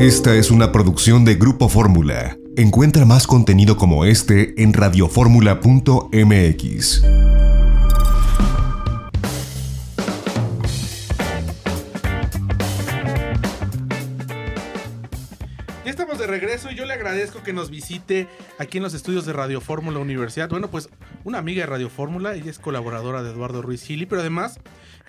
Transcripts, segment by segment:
Esta es una producción de Grupo Fórmula. Encuentra más contenido como este en radioformula.mx. Ya estamos de regreso y yo le agradezco que nos visite aquí en los estudios de Radio Fórmula Universidad. Bueno, pues una amiga de Radio Fórmula, ella es colaboradora de Eduardo Ruiz Gili, pero además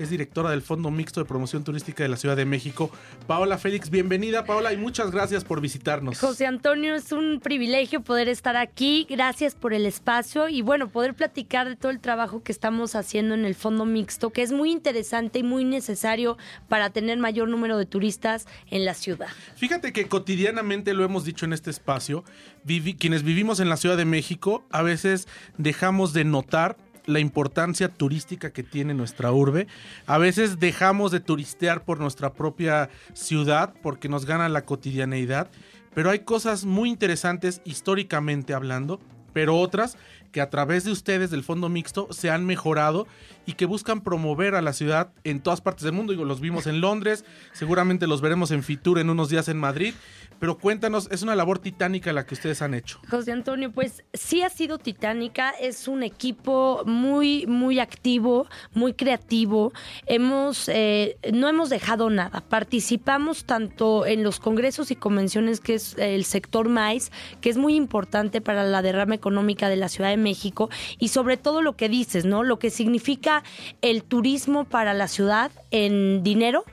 es directora del Fondo Mixto de Promoción Turística de la Ciudad de México. Paola Félix, bienvenida Paola y muchas gracias por visitarnos. José Antonio, es un privilegio poder estar aquí. Gracias por el espacio y bueno, poder platicar de todo el trabajo que estamos haciendo en el Fondo Mixto, que es muy interesante y muy necesario para tener mayor número de turistas en la ciudad. Fíjate que cotidianamente lo hemos dicho en este espacio, vivi- quienes vivimos en la Ciudad de México a veces dejamos de notar la importancia turística que tiene nuestra urbe. A veces dejamos de turistear por nuestra propia ciudad porque nos gana la cotidianeidad, pero hay cosas muy interesantes históricamente hablando, pero otras que a través de ustedes del Fondo Mixto se han mejorado y que buscan promover a la ciudad en todas partes del mundo. Digo, los vimos en Londres, seguramente los veremos en Fitur en unos días en Madrid, pero cuéntanos, es una labor titánica la que ustedes han hecho. José Antonio, pues sí ha sido titánica, es un equipo muy, muy activo, muy creativo. Hemos, eh, no hemos dejado nada. Participamos tanto en los congresos y convenciones que es el sector maíz, que es muy importante para la derrama económica de la Ciudad de México y sobre todo lo que dices, ¿no? Lo que significa el turismo para la ciudad en dinero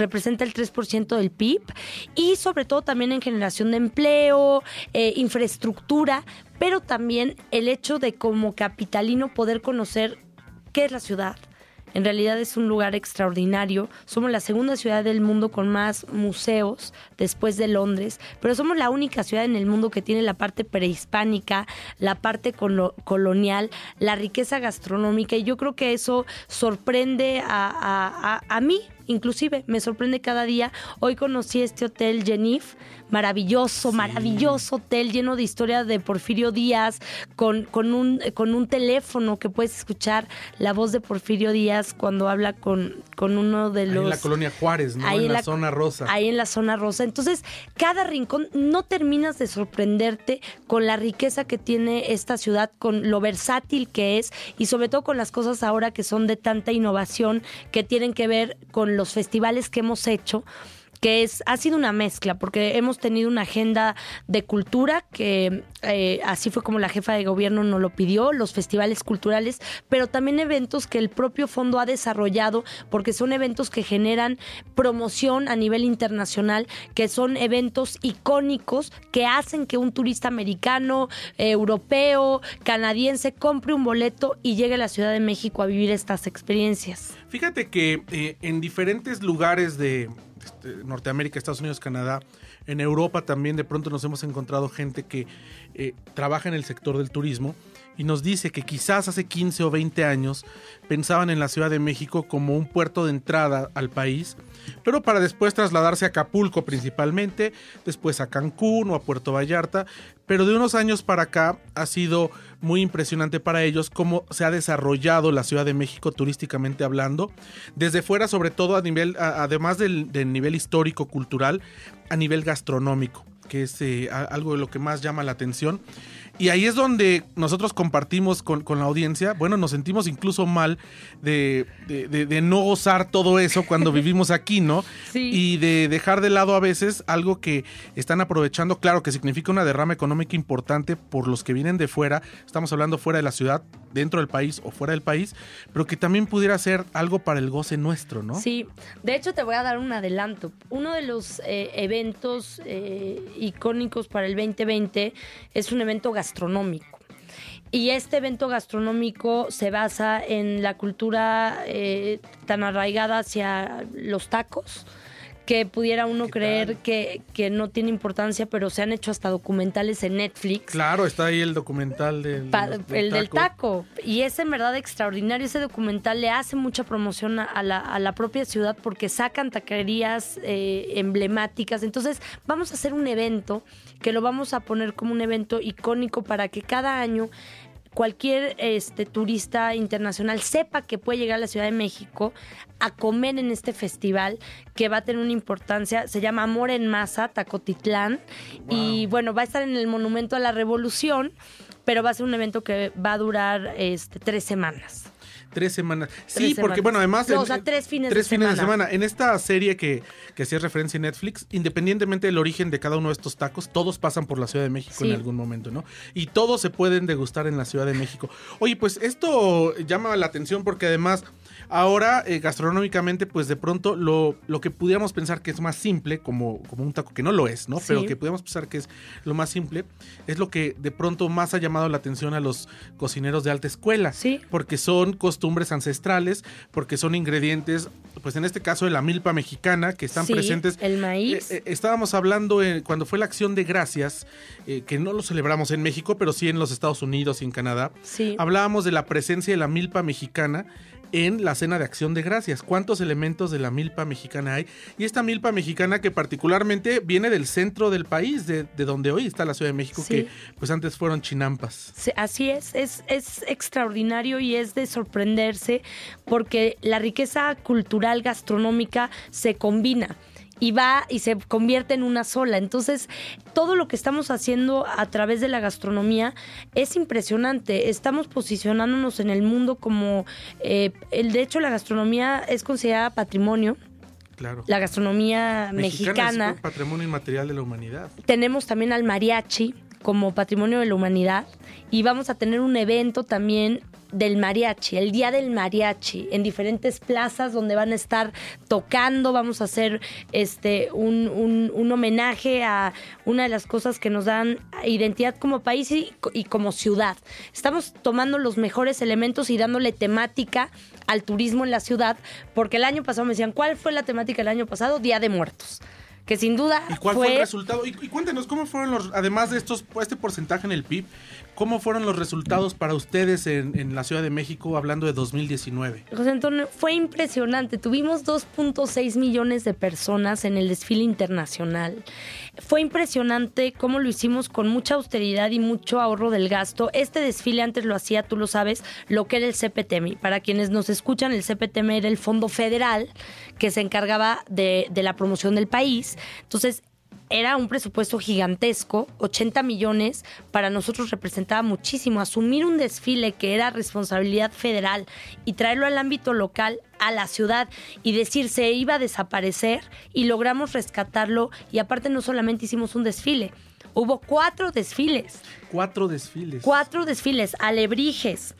representa el 3% del PIB y sobre todo también en generación de empleo, eh, infraestructura, pero también el hecho de como capitalino poder conocer qué es la ciudad. En realidad es un lugar extraordinario. Somos la segunda ciudad del mundo con más museos después de Londres, pero somos la única ciudad en el mundo que tiene la parte prehispánica, la parte colo- colonial, la riqueza gastronómica y yo creo que eso sorprende a- a mí, inclusive me sorprende cada día. Hoy conocí este hotel Genif, maravilloso, maravilloso hotel lleno de historia de Porfirio Díaz, con, con, un, con un teléfono que puedes escuchar la voz de Porfirio Díaz cuando habla con, con uno de Ahí los... en la colonia Juárez, ¿no? Ahí en la, zona rosa. Ahí en la zona rosa. Entonces, cada rincón no terminas de sorprenderte con la riqueza que tiene esta ciudad, con lo versátil que es y sobre todo con las cosas ahora que son de tanta innovación que tienen que ver con los festivales que hemos hecho que es ha sido una mezcla porque hemos tenido una agenda de cultura que eh, así fue como la jefa de gobierno nos lo pidió los festivales culturales pero también eventos que el propio fondo ha desarrollado porque son eventos que generan promoción a nivel internacional que son eventos icónicos que hacen que un turista americano eh, europeo canadiense compre un boleto y llegue a la Ciudad de México a vivir estas experiencias. Fíjate que eh, en diferentes lugares de Norteamérica, Estados Unidos, Canadá, en Europa también de pronto nos hemos encontrado gente que eh, trabaja en el sector del turismo y nos dice que quizás hace 15 o 20 años pensaban en la Ciudad de México como un puerto de entrada al país, pero para después trasladarse a Acapulco principalmente, después a Cancún o a Puerto Vallarta, pero de unos años para acá ha sido muy impresionante para ellos cómo se ha desarrollado la Ciudad de México turísticamente hablando, desde fuera sobre todo a nivel, además del, nivel histórico, cultural, a nivel gastronómico, que es eh, algo de lo que más llama la atención. Y ahí es donde nosotros compartimos con, con la audiencia, bueno, nos sentimos incluso mal de, de- de- de no gozar todo eso cuando vivimos aquí, ¿no? Sí. Y de dejar de lado a veces algo que están aprovechando, claro, que significa una derrama económica importante por los que vienen de fuera, estamos hablando fuera de la ciudad, dentro del país o fuera del país, pero que también pudiera ser algo para el goce nuestro, ¿no? Sí, de hecho te voy a dar un adelanto. Uno de los eh, eventos eh, icónicos para el 2020 es un evento gastronómico. Y este evento gastronómico se basa en la cultura eh, tan arraigada hacia los tacos que pudiera uno ¿Qué creer que, que no tiene importancia, pero se han hecho hasta documentales en Netflix. Claro, está ahí el documental del, Pa- del el del taco. Y es en verdad extraordinario. Ese documental le hace mucha promoción a- a la, a la propia ciudad porque sacan taquerías eh, emblemáticas. Entonces, vamos a hacer un evento que lo vamos a poner como un evento icónico para que cada año cualquier este, turista internacional sepa que puede llegar a la Ciudad de México a comer en este festival que va a tener una importancia. Se llama Amor en Masa, Tacotitlán. Y bueno, va a estar en el Monumento a la Revolución, pero va a ser un evento que va a durar este, tres semanas. Tres semanas. Tres Sí, porque semanas. bueno, además... No, en- o sea, tres fines tres de fines de semana. semana. En esta serie que, que hacía referencia en Netflix, independientemente del origen de cada uno de estos tacos, todos pasan por la Ciudad de México Sí. en algún momento, ¿no? Y todos se pueden degustar en la Ciudad de México. Oye, pues esto llama la atención porque además... Ahora, eh, gastronómicamente, pues de pronto lo, lo que pudiéramos pensar que es más simple, como, como un taco, que no lo es, ¿no? Sí. Pero que pudiéramos pensar que es lo más simple, es lo que de pronto más ha llamado la atención a los cocineros de alta escuela Sí. porque son costumbres ancestrales, porque son ingredientes, pues en este caso de la milpa mexicana, que están Sí, presentes. el maíz. Eh, eh, estábamos hablando eh, cuando fue la acción de gracias, eh, que no lo celebramos en México, pero sí en los Estados Unidos y en Canadá. Sí. Hablábamos de la presencia de la milpa mexicana en la cena de acción de gracias. ¿Cuántos elementos de la milpa mexicana hay? Y esta milpa mexicana que particularmente viene del centro del país, de, de donde hoy está la Ciudad de México, Sí. que pues antes fueron chinampas. Sí, Así es, es, es extraordinario y es de sorprenderse porque la riqueza cultural gastronómica se combina y va y se convierte en una sola. Entonces, todo lo que estamos haciendo a través de la gastronomía es impresionante. Estamos posicionándonos en el mundo como, eh, el, de hecho, la gastronomía es considerada patrimonio. Claro. La gastronomía mexicana. es patrimonio inmaterial de la humanidad. Tenemos también al mariachi como patrimonio de la humanidad y vamos a tener un evento también del mariachi, el día del mariachi, en diferentes plazas donde van a estar tocando, vamos a hacer este un, un- un homenaje a una de las cosas que nos dan identidad como país y, y como ciudad. Estamos tomando los mejores elementos y dándole temática al turismo en la ciudad, porque el año pasado me decían, ¿cuál fue la temática del año pasado? Día de Muertos. Que sin duda ¿Y cuál fue, el resultado? Y, y cuéntenos, ¿cómo fueron los, además de estos, este porcentaje en el PIB, cómo fueron los resultados para ustedes en, la Ciudad de México hablando de 2019? José Antonio, fue impresionante. Tuvimos 2.6 millones de personas en el desfile internacional. Fue impresionante cómo lo hicimos con mucha austeridad y mucho ahorro del gasto. Este desfile antes lo hacía, tú lo sabes, lo que era el CPTM. Para quienes nos escuchan, el CPTM era el Fondo Federal que se encargaba de, de la promoción del país. Entonces, era un presupuesto gigantesco, 80 millones, para nosotros representaba muchísimo. Asumir un desfile que era responsabilidad federal y traerlo al ámbito local, a la ciudad, y decir se iba a desaparecer y logramos rescatarlo. Y aparte no solamente hicimos un desfile, hubo cuatro desfiles, Cuatro desfiles. cuatro desfiles, alebrijes,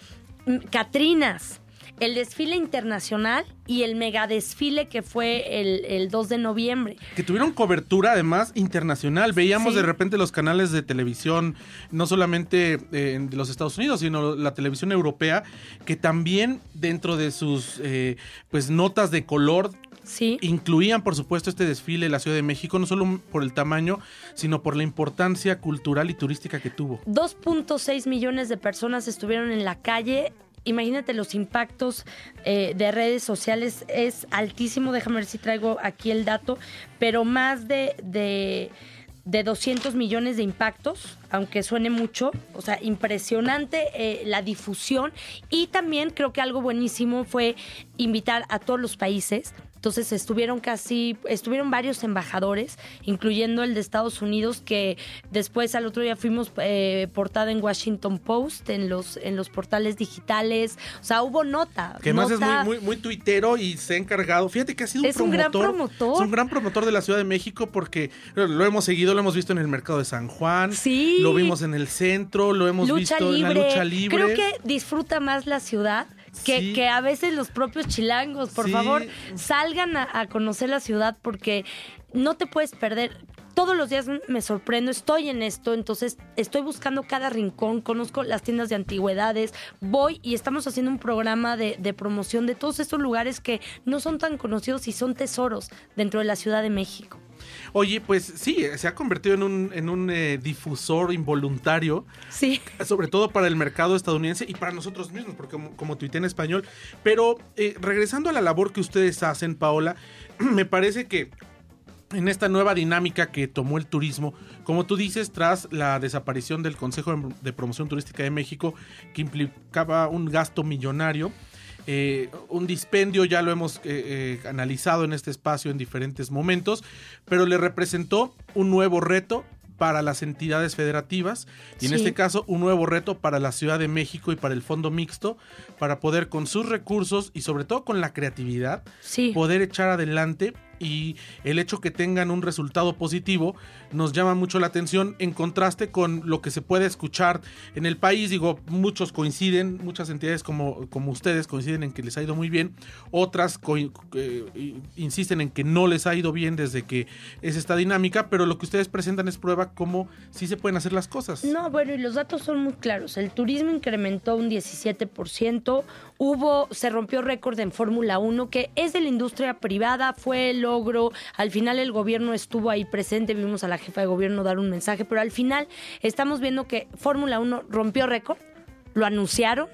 catrinas. El desfile internacional y el megadesfile que fue el, el 2 de noviembre. Que tuvieron cobertura además internacional. Veíamos Sí. de repente los canales de televisión, no solamente eh, de los Estados Unidos, sino la televisión europea, que también dentro de sus eh, pues notas de color Sí. incluían por supuesto este desfile de la Ciudad de México, no solo por el tamaño, sino por la importancia cultural y turística que tuvo. 2.6 millones de personas estuvieron en la calle. Imagínate los impactos eh, de redes sociales, es altísimo. Déjame ver si traigo aquí el dato, pero más de, de, de 200 millones de impactos, aunque suene mucho. O sea, impresionante eh, la difusión. Y también creo que algo buenísimo fue invitar a todos los países. Entonces estuvieron casi, estuvieron varios embajadores, incluyendo el de Estados Unidos, que después al otro día fuimos eh, portada en Washington Post, en los, en los portales digitales. O sea, hubo nota. Que además es muy, muy, muy tuitero y se ha encargado. Fíjate que ha sido un Es un gran promotor. Es un gran promotor de la Ciudad de México porque lo hemos seguido, lo hemos visto en el mercado de San Juan. Sí. Lo vimos en el centro, lo hemos lucha visto libre. en la lucha libre. Creo que disfruta más la ciudad que, Sí. que a veces los propios chilangos. Por Sí. favor, salgan a, a conocer la ciudad porque no te puedes perder. Todos los días me sorprendo, estoy en esto, entonces estoy buscando cada rincón, conozco las tiendas de antigüedades, voy y estamos haciendo un programa de, de promoción de todos estos lugares que no son tan conocidos y son tesoros dentro de la Ciudad de México. Oye, pues sí, se ha convertido en un, en un eh, difusor involuntario, Sí. sobre todo para el mercado estadounidense y para nosotros mismos, porque como, como tuité en español. Pero eh, regresando a la labor que ustedes hacen, Paola, me parece que en esta nueva dinámica que tomó el turismo, como tú dices, tras la desaparición del Consejo de Promoción Turística de México, que implicaba un gasto millonario. Eh, un dispendio, ya lo hemos eh, eh, analizado en este espacio en diferentes momentos, pero le representó un nuevo reto para las entidades federativas y en este caso un nuevo reto para la Ciudad de México y para el Fondo Mixto para poder con sus recursos y sobre todo con la creatividad poder echar adelante y el hecho que tengan un resultado positivo nos llama mucho la atención en contraste con lo que se puede escuchar en el país. Digo, muchos coinciden, muchas entidades como, como ustedes coinciden en que les ha ido muy bien, otras eh, insisten en que no les ha ido bien desde que es esta dinámica, pero lo que ustedes presentan es prueba cómo sí se pueden hacer las cosas. No, bueno, y los datos son muy claros. El turismo incrementó un 17%, hubo, se rompió récord en Fórmula 1, que es de la industria privada, fue logro, al final el gobierno estuvo ahí presente, vimos a la jefa de gobierno dar un mensaje, pero al final estamos viendo que Fórmula 1 rompió récord, lo anunciaron.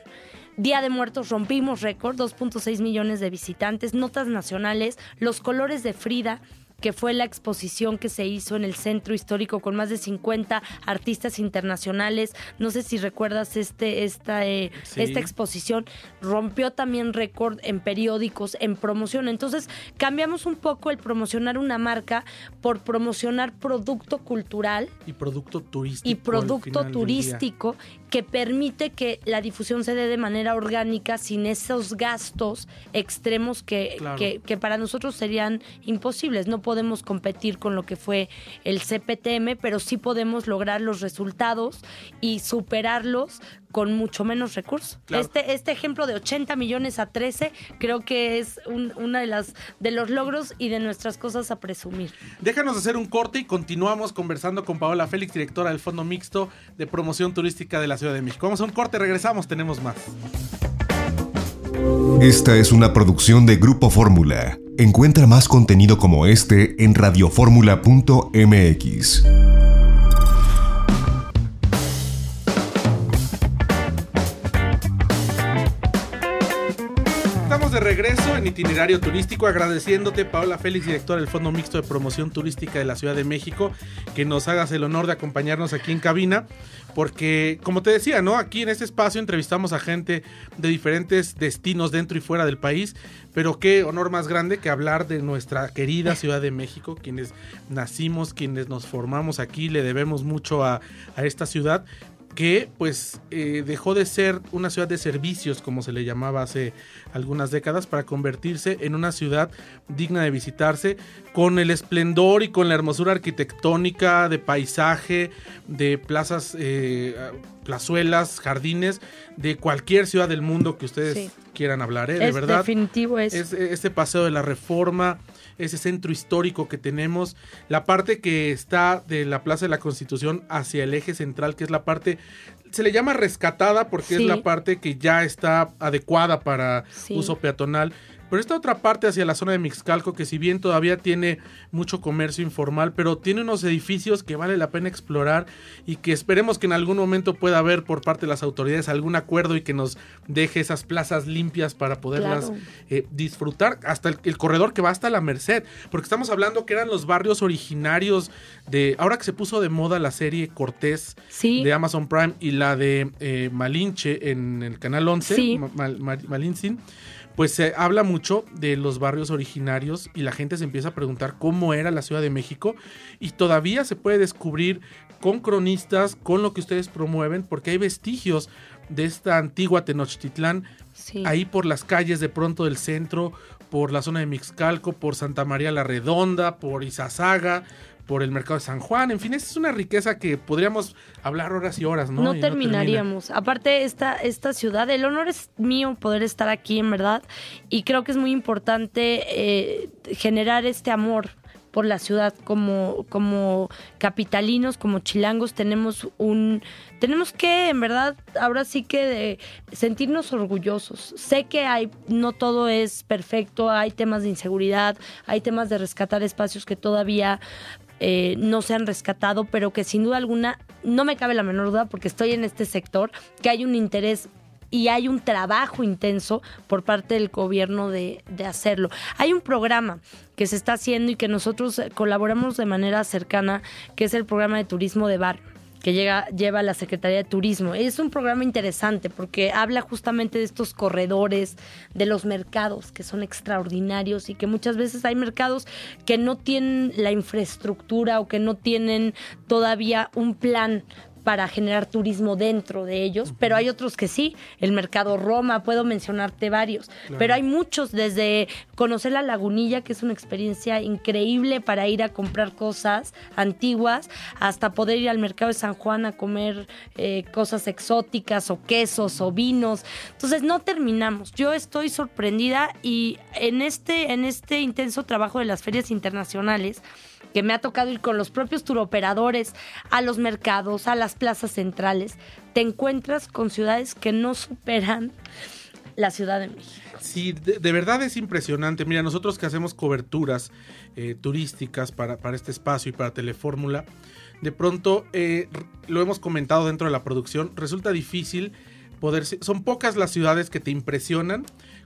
Día de Muertos rompimos récord, 2.6 millones de visitantes, notas nacionales, los colores de Frida, que fue la exposición que se hizo en el centro histórico con más de 50 artistas internacionales. No sé si recuerdas este, esta, eh, esta exposición. Rompió también récord en periódicos, en promoción. Entonces cambiamos un poco el promocionar una marca por promocionar producto cultural. Y producto turístico. Y producto turístico que permite que la difusión se dé de manera orgánica sin esos gastos extremos que, que, que para nosotros serían imposibles. No podemos competir con lo que fue el CPTM, pero sí podemos lograr los resultados y superarlos con mucho menos recursos. Este, este ejemplo de 80 millones a 13 creo que es una de las de los logros y de nuestras cosas a presumir. Déjanos hacer un corte y continuamos conversando con Paola Félix, directora del Fondo Mixto de Promoción Turística de la Ciudad de México. Vamos a un corte, regresamos, tenemos más. Esta es una producción de Grupo Fórmula. Encuentra más contenido como este en radioformula.mx. regreso en itinerario turístico agradeciéndote Paola Félix, directora del Fondo Mixto de Promoción Turística de la Ciudad de México, que nos hagas el honor de acompañarnos aquí en cabina, porque como te decía, ¿no? Aquí en este espacio entrevistamos a gente de diferentes destinos dentro y fuera del país, pero qué honor más grande que hablar de nuestra querida Ciudad de México, quienes nacimos, quienes nos formamos aquí, le debemos mucho a, a esta ciudad, que pues eh, dejó de ser una ciudad de servicios como se le llamaba hace algunas décadas para convertirse en una ciudad digna de visitarse con el esplendor y con la hermosura arquitectónica de paisaje de plazas eh, plazuelas jardines de cualquier ciudad del mundo que ustedes quieran hablar ¿eh? de verdad definitivo es. es este paseo de la reforma ese centro histórico que tenemos, la parte que está de la Plaza de la Constitución hacia el eje central, que es la parte, se le llama rescatada porque es la parte que ya está adecuada para uso peatonal pero esta otra parte hacia la zona de Mixcalco, que si bien todavía tiene mucho comercio informal, pero tiene unos edificios que vale la pena explorar y que esperemos que en algún momento pueda haber por parte de las autoridades algún acuerdo y que nos deje esas plazas limpias para poderlas eh, disfrutar. Hasta el, corredor que va hasta la Merced, porque estamos hablando que eran los barrios originarios de. Ahora que se puso de moda la serie Cortés de Amazon Prime y la de eh, Malinche en el canal 11, Malinche pues se habla mucho de los barrios originarios y la gente se empieza a preguntar cómo era la Ciudad de México y todavía se puede descubrir con cronistas, con lo que ustedes promueven, porque hay vestigios de esta antigua Tenochtitlán ahí por las calles de pronto del centro, por la zona de Mixcalco, por Santa María la Redonda, por Izazaga, por el mercado de San Juan, en fin, es una riqueza que podríamos hablar horas y horas, ¿no? No terminaríamos. Aparte, esta, esta ciudad, el honor es mío poder estar aquí, en verdad, y creo que es muy importante eh, generar este amor por la ciudad como como capitalinos como chilangos tenemos un tenemos que en verdad ahora sí que de sentirnos orgullosos sé que hay no todo es perfecto hay temas de inseguridad hay temas de rescatar espacios que todavía eh, no se han rescatado, pero que sin duda alguna no me cabe la menor duda porque estoy en este sector, que hay un interés y hay un trabajo intenso por parte del gobierno de, de hacerlo. Hay un programa que se está haciendo y que nosotros colaboramos de manera cercana, que es el programa de turismo de barrio que llega, lleva la Secretaría de Turismo. Es un programa interesante porque habla justamente de estos corredores, de los mercados que son extraordinarios y que muchas veces hay mercados que no tienen la infraestructura o que no tienen todavía un plan para generar turismo dentro de ellos, pero hay otros que sí, el mercado Roma, puedo mencionarte varios, pero hay muchos, desde conocer la lagunilla, que es una experiencia increíble para ir a comprar cosas antiguas, hasta poder ir al mercado de San Juan a comer eh, cosas exóticas o quesos o vinos. Entonces no terminamos. Yo estoy sorprendida y en este, en este intenso trabajo de las ferias internacionales, que me ha tocado ir con los propios turoperadores a los mercados, a las plazas centrales, te encuentras con ciudades que no superan la Ciudad de México. Sí, de, verdad es impresionante. Mira, nosotros que hacemos coberturas eh, turísticas para, para, este espacio y para Telefórmula, de pronto eh, lo hemos comentado dentro de la producción, resulta difícil poder... Son pocas las ciudades que te impresionan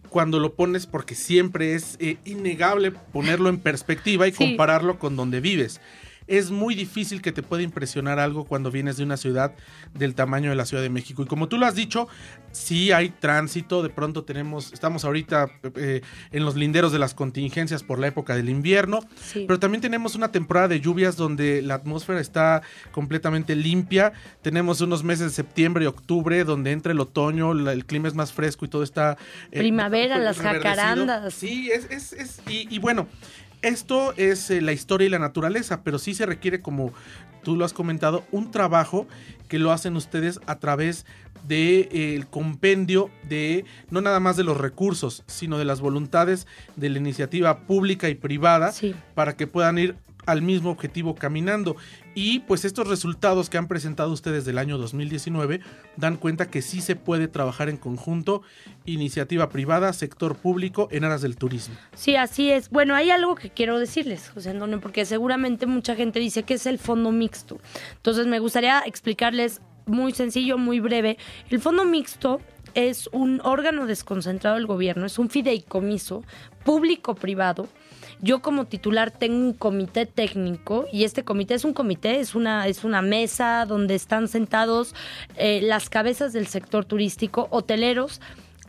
cuando lo pones porque siempre es eh, innegable ponerlo en perspectiva y compararlo con donde vives es muy difícil que te pueda impresionar algo cuando vienes de una ciudad del tamaño de la Ciudad de México. Y como tú lo has dicho, sí hay tránsito, de pronto tenemos, estamos ahorita eh, en los linderos de las contingencias por la época del invierno, pero también tenemos una temporada de lluvias donde la atmósfera está completamente limpia, tenemos unos meses de septiembre y octubre donde entra el otoño, el clima es más fresco y todo está... Eh, Primavera, las jacarandas. Sí, es, es, es y, y bueno, esto es eh, la historia y la naturaleza, pero sí se requiere, como tú lo has comentado, un trabajo que lo hacen ustedes a través del de, eh, compendio de no nada más de los recursos, sino de las voluntades de la iniciativa pública y privada para que puedan ir al mismo objetivo caminando. Y pues estos resultados que han presentado ustedes del año 2019 dan cuenta que sí se puede trabajar en conjunto, iniciativa privada, sector público, en aras del turismo. Sí, así es. Bueno, hay algo que quiero decirles, José Antonio, porque seguramente mucha gente dice que es el fondo mixto. Entonces me gustaría explicarles muy sencillo, muy breve. El fondo mixto es un órgano desconcentrado del gobierno, es un fideicomiso público-privado yo como titular tengo un comité técnico y este comité es un comité, es una, es una mesa donde están sentados eh, las cabezas del sector turístico, hoteleros,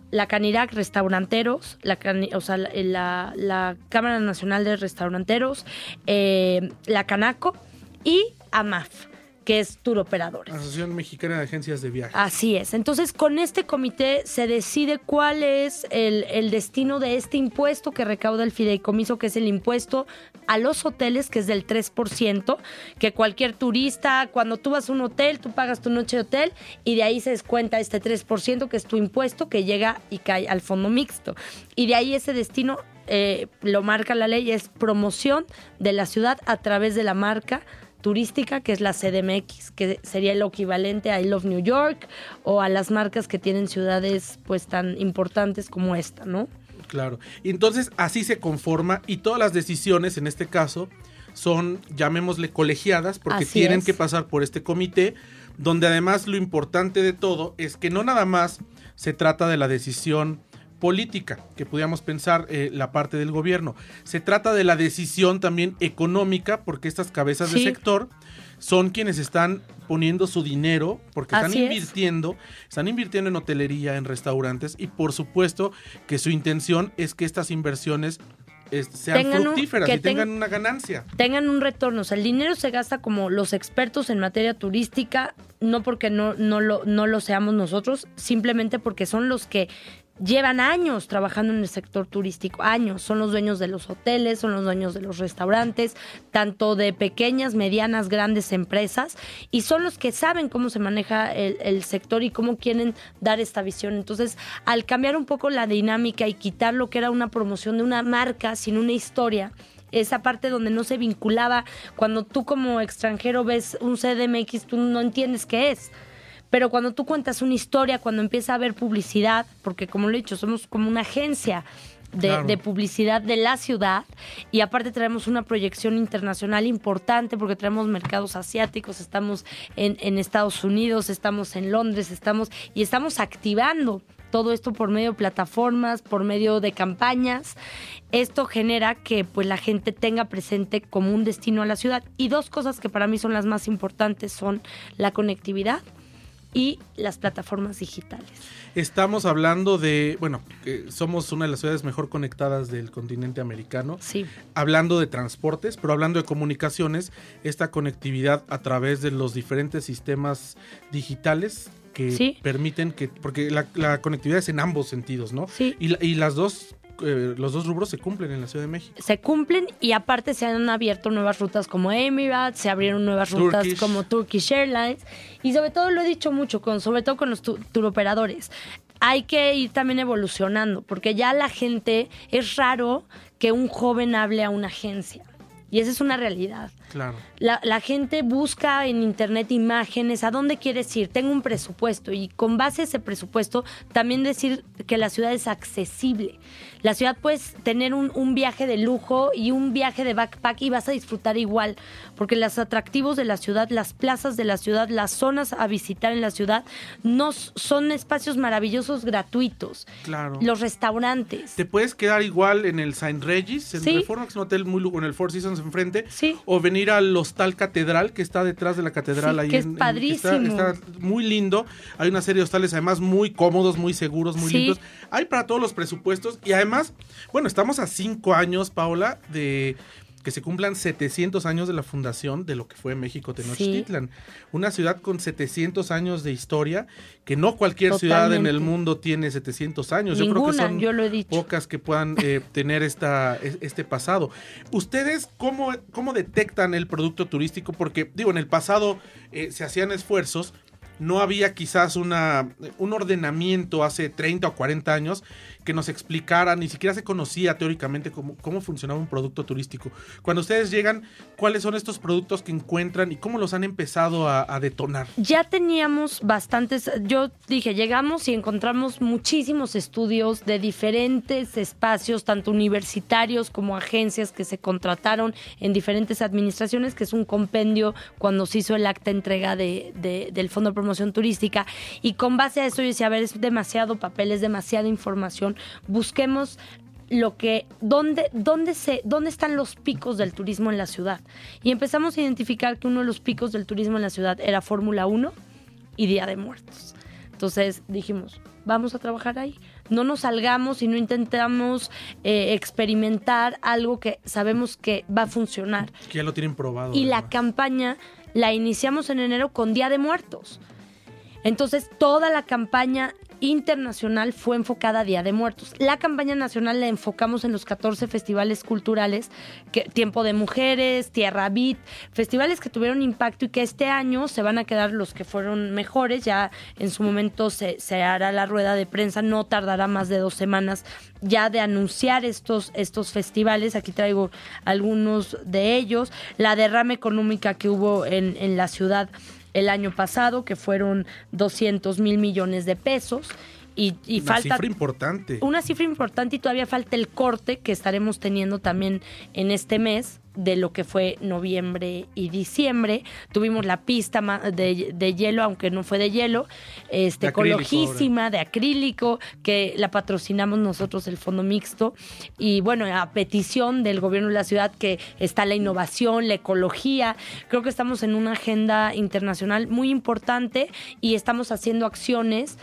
la Canirac Restauranteros, la, o sea, la, la, Cámara Nacional de Restauranteros, eh, la Canaco y AMAF que es Tour Operadores. Asociación Mexicana de Agencias de Viajes. Así es. Entonces, con este comité se decide cuál es el, destino de este impuesto que recauda el fideicomiso, que es el impuesto a los hoteles, que es del 3%, que cualquier turista, cuando tú vas a un hotel, tú pagas tu noche de hotel y de ahí se descuenta este 3%, que es tu impuesto, que llega y cae al fondo mixto. Y de ahí ese destino eh, lo marca la ley, es promoción de la ciudad a través de la marca turística, que es la CDMX, que sería el equivalente a I Love New York o a las marcas que tienen ciudades pues tan importantes como esta, ¿no? Claro. Y entonces así se conforma y todas las decisiones en este caso son, llamémosle, colegiadas porque tienen que pasar por este comité, donde además lo importante de todo es que no nada más se trata de la decisión política, que pudiéramos pensar eh, la parte del gobierno. Se trata de la decisión también económica, porque estas cabezas de sector son quienes están poniendo su dinero, porque están invirtiendo, están invirtiendo en hotelería, en restaurantes, y por supuesto que su intención es que estas inversiones sean fructíferas y tengan una ganancia. Tengan un retorno. O sea, el dinero se gasta como los expertos en materia turística, no porque no, no, lo, no lo seamos nosotros, simplemente porque son los que llevan años trabajando en el sector turístico, años, son los dueños de los hoteles, son los dueños de los restaurantes, tanto de pequeñas, medianas, grandes empresas, y son los que saben cómo se maneja el, sector y cómo quieren dar esta visión. Entonces, al cambiar un poco la dinámica y quitar lo que era una promoción de una marca sin una historia, esa parte donde no se vinculaba, cuando tú como extranjero ves un CDMX, tú no entiendes qué es pero cuando tú cuentas una historia, cuando empieza a haber publicidad, porque como lo he dicho, somos como una agencia de, Claro. de publicidad de la ciudad y aparte traemos una proyección internacional importante porque traemos mercados asiáticos, estamos en, en Estados Unidos, estamos en Londres, estamos y estamos activando todo esto por medio de plataformas, por medio de campañas. Esto genera que pues la gente tenga presente como un destino a la ciudad. Y dos cosas que para mí son las más importantes son la conectividad y las plataformas digitales. Estamos hablando de, bueno, somos una de las ciudades mejor conectadas del continente americano. Sí. Hablando de transportes, pero hablando de comunicaciones, esta conectividad a través de los diferentes sistemas digitales que Sí. permiten que, porque la, la conectividad es en ambos sentidos, ¿no? Sí. Y, y las dos, eh, los dos rubros se cumplen en la Ciudad de México. se cumplen y aparte se han abierto nuevas rutas como Emirates, se abrieron nuevas rutas Turkish. como Turkish Airlines y sobre todo lo he dicho mucho, con, sobre todo con los tu- turoperadores. Hay que ir también evolucionando porque ya la gente es raro que un joven hable a una agencia y esa es una realidad. Claro. La, la gente busca en internet imágenes, a dónde quieres ir, tengo un presupuesto y con base a ese presupuesto también decir que la ciudad es accesible. La ciudad puedes tener un, un viaje de lujo y un viaje de backpack y vas a disfrutar igual, porque los atractivos de la ciudad, las plazas de la ciudad, las zonas a visitar en la ciudad, no son espacios maravillosos gratuitos. Claro. Los restaurantes. Te puedes quedar igual en el Saint Regis, en Sí. Reforma, que es un hotel muy en el Four Seasons enfrente. Sí. O venir al Hostal Catedral, que está detrás de la catedral. Sí, ahí que es en- en- padrísimo. está, está muy lindo. Hay una serie de hostales, además, muy cómodos, muy seguros, muy Sí. limpios. Hay para todos los presupuestos. Y además, bueno, estamos a cinco años, Paola, de que se cumplan 700 años de la fundación de lo que fue México Tenochtitlan. Una ciudad con 700 años de historia, que no cualquier ciudad en el mundo tiene 700 años. Yo creo que son yo lo he dicho. pocas que puedan eh, tener esta, es- este pasado. ¿Ustedes cómo, cómo detectan el producto turístico? Porque, digo, en el pasado eh, se hacían esfuerzos, no había quizás una, un ordenamiento hace 30 o 40 años que nos explicara, ni siquiera se conocía teóricamente cómo, cómo funcionaba un producto turístico. Cuando ustedes llegan, ¿cuáles son estos productos que encuentran y cómo los han empezado a, detonar? Ya teníamos bastantes, yo dije, llegamos y encontramos muchísimos estudios de diferentes espacios, tanto universitarios como agencias que se contrataron en diferentes administraciones, que es un compendio cuando se hizo el acta entrega de, de- del Fondo de Turística. Y con base a eso yo decía, a ver, es demasiado papel, es demasiada información, busquemos lo que dónde dónde se dónde están los picos del turismo en la ciudad y empezamos a identificar que uno de los picos del turismo en la ciudad era Fórmula 1 y Día de Muertos. Entonces dijimos, vamos a trabajar ahí. No nos salgamos y no intentamos eh, experimentar algo que sabemos que va a funcionar. Que ya lo tienen probado. Y la campaña la iniciamos en enero con Día de Muertos. Entonces, toda la campaña internacional fue enfocada a Día de Muertos. La campaña nacional la enfocamos en los 14 festivales culturales, que, Tiempo de Mujeres, Tierra Beat, festivales que tuvieron impacto y que este año se van a quedar los que fueron mejores. Ya en su momento se, hará la rueda de prensa, no tardará más de dos semanas ya de anunciar estos, estos festivales. Aquí traigo algunos de ellos. La derrama económica que hubo en, en la ciudad el año pasado, que fueron 200 mil millones de pesos. Y, y Una falta cifra importante. una cifra importante y todavía falta el corte que estaremos teniendo también en este mes de lo que fue noviembre y diciembre. Tuvimos la pista de, de hielo, aunque no fue de hielo, este, De acrílico ecolojísima, de acrílico, que la patrocinamos nosotros el Fondo Mixto. Y bueno, a petición del gobierno de la ciudad que está la innovación, la ecología. Creo que estamos en una agenda internacional muy importante y estamos haciendo acciones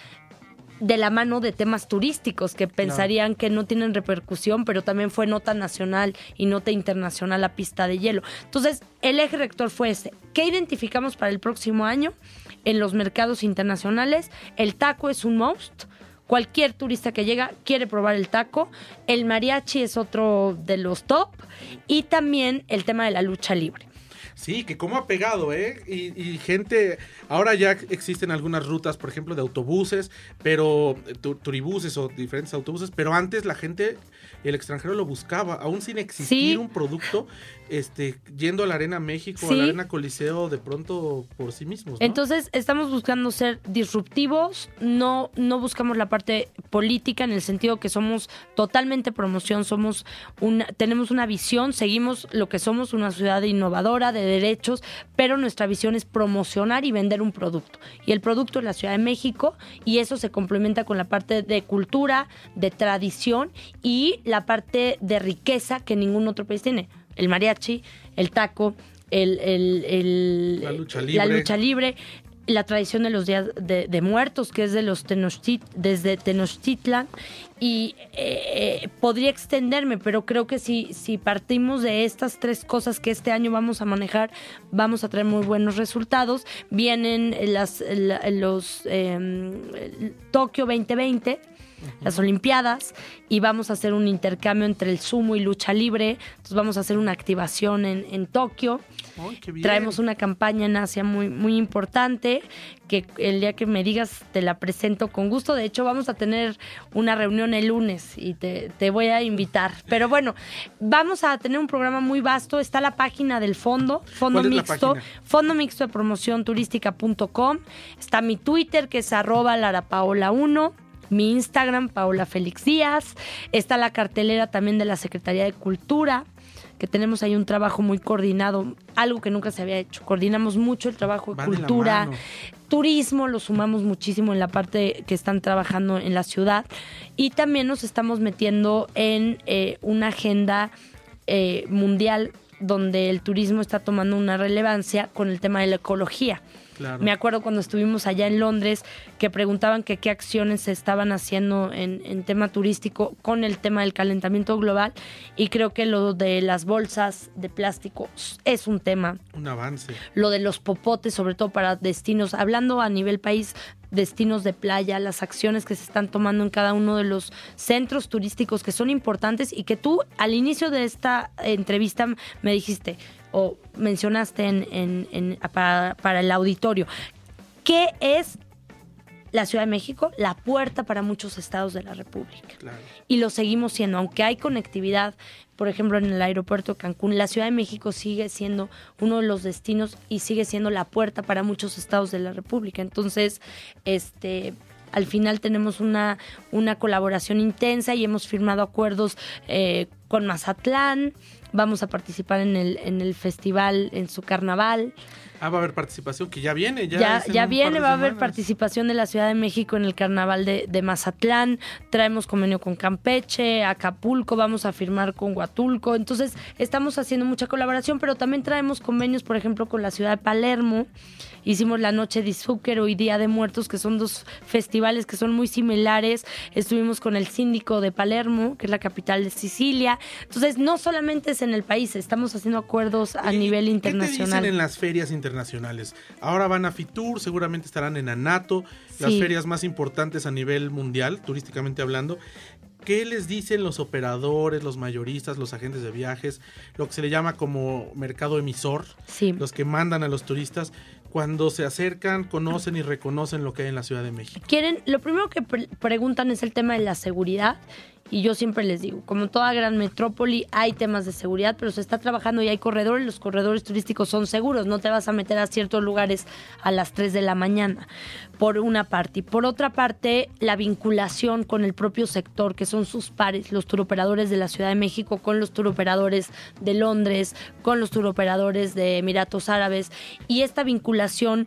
de la mano de temas turísticos que pensarían que no tienen repercusión, pero también fue nota nacional y nota internacional la pista de hielo. Entonces, el eje rector fue ese. ¿Qué identificamos para el próximo año en los mercados internacionales? El taco es un must. Cualquier turista que llega quiere probar el taco. El mariachi es otro de los top. Y también el tema de la lucha libre. Sí, que cómo ha pegado, ¿eh? Y, y gente, ahora ya existen algunas rutas, por ejemplo, de autobuses, pero eh, tu- turibuses o diferentes autobuses, pero antes la gente, el extranjero lo buscaba, aún sin existir Sí. un producto, este, yendo a la Arena México, a Sí. la Arena Coliseo, de pronto por sí mismos, ¿no? Entonces, estamos buscando ser disruptivos, no, no buscamos la parte política en el sentido que somos totalmente promoción, somos una, tenemos una visión, seguimos lo que somos, una ciudad innovadora de derechos, pero nuestra visión es promocionar y vender un producto. Y el producto es la Ciudad de México, y eso se complementa con la parte de cultura, de tradición y la parte de riqueza que ningún otro país tiene. El mariachi, el taco, el, el- el- La lucha la libre. lucha libre, la tradición de los días de, de muertos, que es de los Tenochtit, desde Tenochtitlan, y eh, eh, podría extenderme, pero creo que si, si partimos de estas tres cosas que este año vamos a manejar, vamos a traer muy buenos resultados. Vienen las, la- los eh, Tokio 2020 las Olimpiadas y vamos a hacer un intercambio entre el sumo y lucha libre. Entonces vamos a hacer una activación en, en Tokio. Traemos una campaña en Asia muy, muy importante que el día que me digas te la presento con gusto. De hecho, vamos a tener una reunión el lunes y te, te voy a invitar. Pero bueno, vamos a tener un programa muy vasto. Está la página del fondo, Fondo ¿Cuál es la Mixto? Fondo Mixto de Promoción Turística.com. Está mi Twitter, que es arroba larapaola1. Mi Instagram, Paola Félix Díaz. Está la cartelera también de la Secretaría de Cultura, que tenemos ahí un trabajo muy coordinado, algo que nunca se había hecho. Coordinamos mucho el trabajo de Van cultura, turismo, lo sumamos muchísimo en la parte que están trabajando en la ciudad. Y también nos estamos metiendo en eh, una agenda eh, mundial donde el turismo está tomando una relevancia con el tema de la ecología. Claro. Me acuerdo cuando estuvimos allá en Londres que preguntaban que qué acciones se estaban haciendo en, en tema turístico con el tema del calentamiento global y creo que lo de las bolsas de plástico es un tema Un avance. lo de los popotes, sobre todo para destinos, hablando a nivel país, destinos de playa, las acciones que se están tomando en cada uno de los centros turísticos que son importantes y que tú al inicio de esta entrevista me dijiste o mencionaste en, en- en- para, para el auditorio. ¿Qué es la Ciudad de México? La puerta para muchos estados de la República Claro. y lo seguimos siendo. Aunque hay conectividad, por ejemplo, en el aeropuerto de Cancún, la Ciudad de México sigue siendo uno de los destinos y sigue siendo la puerta para muchos estados de la República. Entonces, este. Al final tenemos una, una colaboración intensa y hemos firmado acuerdos eh, con Mazatlán. Vamos a participar en el, en el festival, en su carnaval. Ah, va a haber participación, que ya viene. Ya, Ya, ya viene, va a haber participación de la Ciudad de México en el carnaval de, de Mazatlán, traemos convenio con Campeche, Acapulco, vamos a firmar con Huatulco, entonces estamos haciendo mucha colaboración, pero también traemos convenios, por ejemplo, con la ciudad de Palermo, hicimos la Noche de Zúquero y Día de Muertos, que son dos festivales que son muy similares, estuvimos con el síndico de Palermo, que es la capital de Sicilia, entonces no solamente es en el país, estamos haciendo acuerdos a ¿Y nivel ¿Qué te internacional. dicen en las ferias internacionales? Ahora van a Fitur, seguramente estarán en Anato, las Sí. ferias más importantes a nivel mundial, turísticamente hablando. ¿Qué les dicen los operadores, los mayoristas, los agentes de viajes, lo que se le llama como mercado emisor, Sí. los que mandan a los turistas, cuando se acercan, conocen y reconocen lo que hay en la Ciudad de México? quieren, lo primero que pre- preguntan es el tema de la seguridad. Y yo siempre les digo, como toda gran metrópoli hay temas de seguridad, pero se está trabajando y hay corredores, los corredores turísticos son seguros, no te vas a meter a ciertos lugares a las 3 de la mañana, por una parte. Y por otra parte, la vinculación con el propio sector, que son sus pares, los turoperadores de la Ciudad de México, con los turoperadores de Londres, con los turoperadores de Emiratos Árabes, y esta vinculación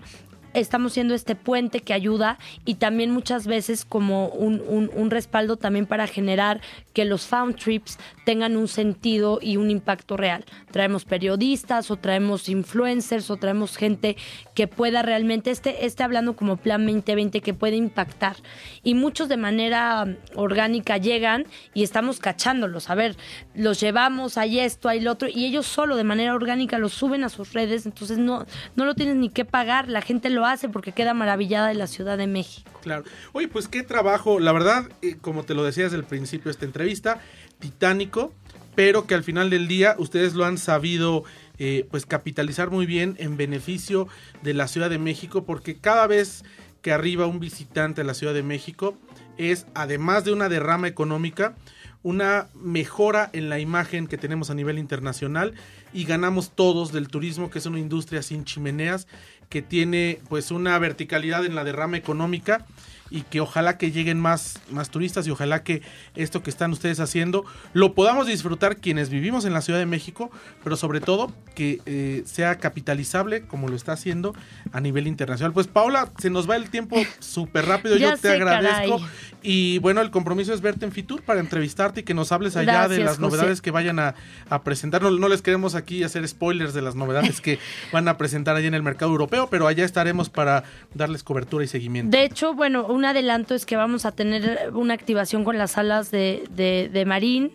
estamos siendo este puente que ayuda y también muchas veces como un, un- respaldo también para generar que los found trips tengan un sentido y un impacto real. Traemos periodistas o traemos influencers o traemos gente que pueda realmente, este, este hablando como Plan 2020, que puede impactar. Y muchos de manera orgánica llegan y estamos cachándolos. A ver, los llevamos, hay esto, hay lo otro, y ellos solo de manera orgánica los suben a sus redes, entonces no, no lo tienes ni que pagar, la gente lo hace porque queda maravillada de la Ciudad de México. Claro. Oye, pues qué trabajo, la verdad, eh, como te lo decía desde el principio de esta entrevista, titánico, pero que al final del día ustedes lo han sabido eh, pues capitalizar muy bien en beneficio de la Ciudad de México, porque cada vez que arriba un visitante a la Ciudad de México es, además de una derrama económica, una mejora en la imagen que tenemos a nivel internacional y ganamos todos del turismo, que es una industria sin chimeneas, que tiene pues una verticalidad en la derrama económica y que ojalá que lleguen más, más turistas y ojalá que esto que están ustedes haciendo lo podamos disfrutar quienes vivimos en la Ciudad de México, pero sobre todo que eh, sea capitalizable como lo está haciendo a nivel internacional. Pues Paula, se nos va el tiempo súper rápido, yo te agradezco y bueno, el compromiso es verte en Fitur para entrevistarte y que nos hables allá de las novedades que vayan a, presentar. No, no, les queremos aquí hacer spoilers de las novedades que van a presentar allá en el mercado europeo, pero allá estaremos para darles cobertura y seguimiento. De hecho, bueno, un adelanto es que vamos a tener una activación con las salas de, de, de Marín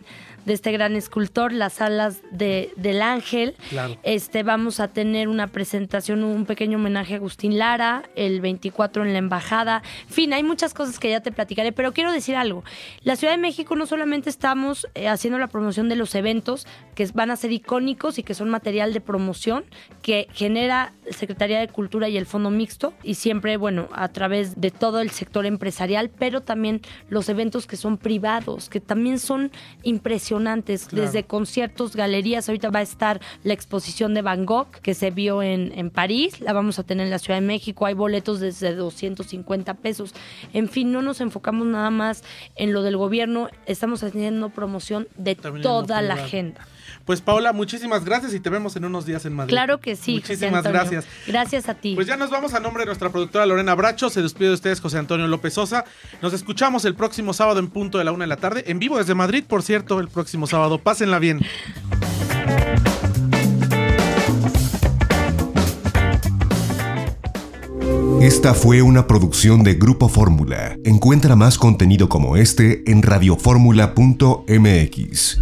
de este gran escultor, las salas de, del Ángel. Este, vamos a tener una presentación, un pequeño homenaje a Agustín Lara, el 24 en la Embajada. En fin, hay muchas cosas que ya te platicaré, pero quiero decir algo. La Ciudad de México no solamente estamos eh, haciendo la promoción de los eventos, que van a ser icónicos y que son material de promoción, que genera Secretaría de Cultura y el Fondo Mixto, y siempre, bueno, a través de todo el sector empresarial, pero también los eventos que son privados, que también son impresionantes desde conciertos, galerías. Ahorita va a estar la exposición de Van Gogh que se vio en, en París, la vamos a tener en la Ciudad de México. Hay boletos desde 250 pesos. En fin, no nos enfocamos nada más en lo del gobierno, estamos haciendo promoción de toda la agenda. Pues Paola, muchísimas gracias y te vemos en unos días en Madrid. Claro que sí. Muchísimas gracias. Gracias a ti. Pues ya nos vamos a nombre de nuestra productora Lorena Bracho. Se despide de ustedes José Antonio López Sosa. Nos escuchamos el próximo sábado en punto de la una de la tarde. En vivo desde Madrid, por cierto, el próximo sábado. Pásenla bien. Esta fue una producción de Grupo Fórmula. Encuentra más contenido como este en radioformula.mx.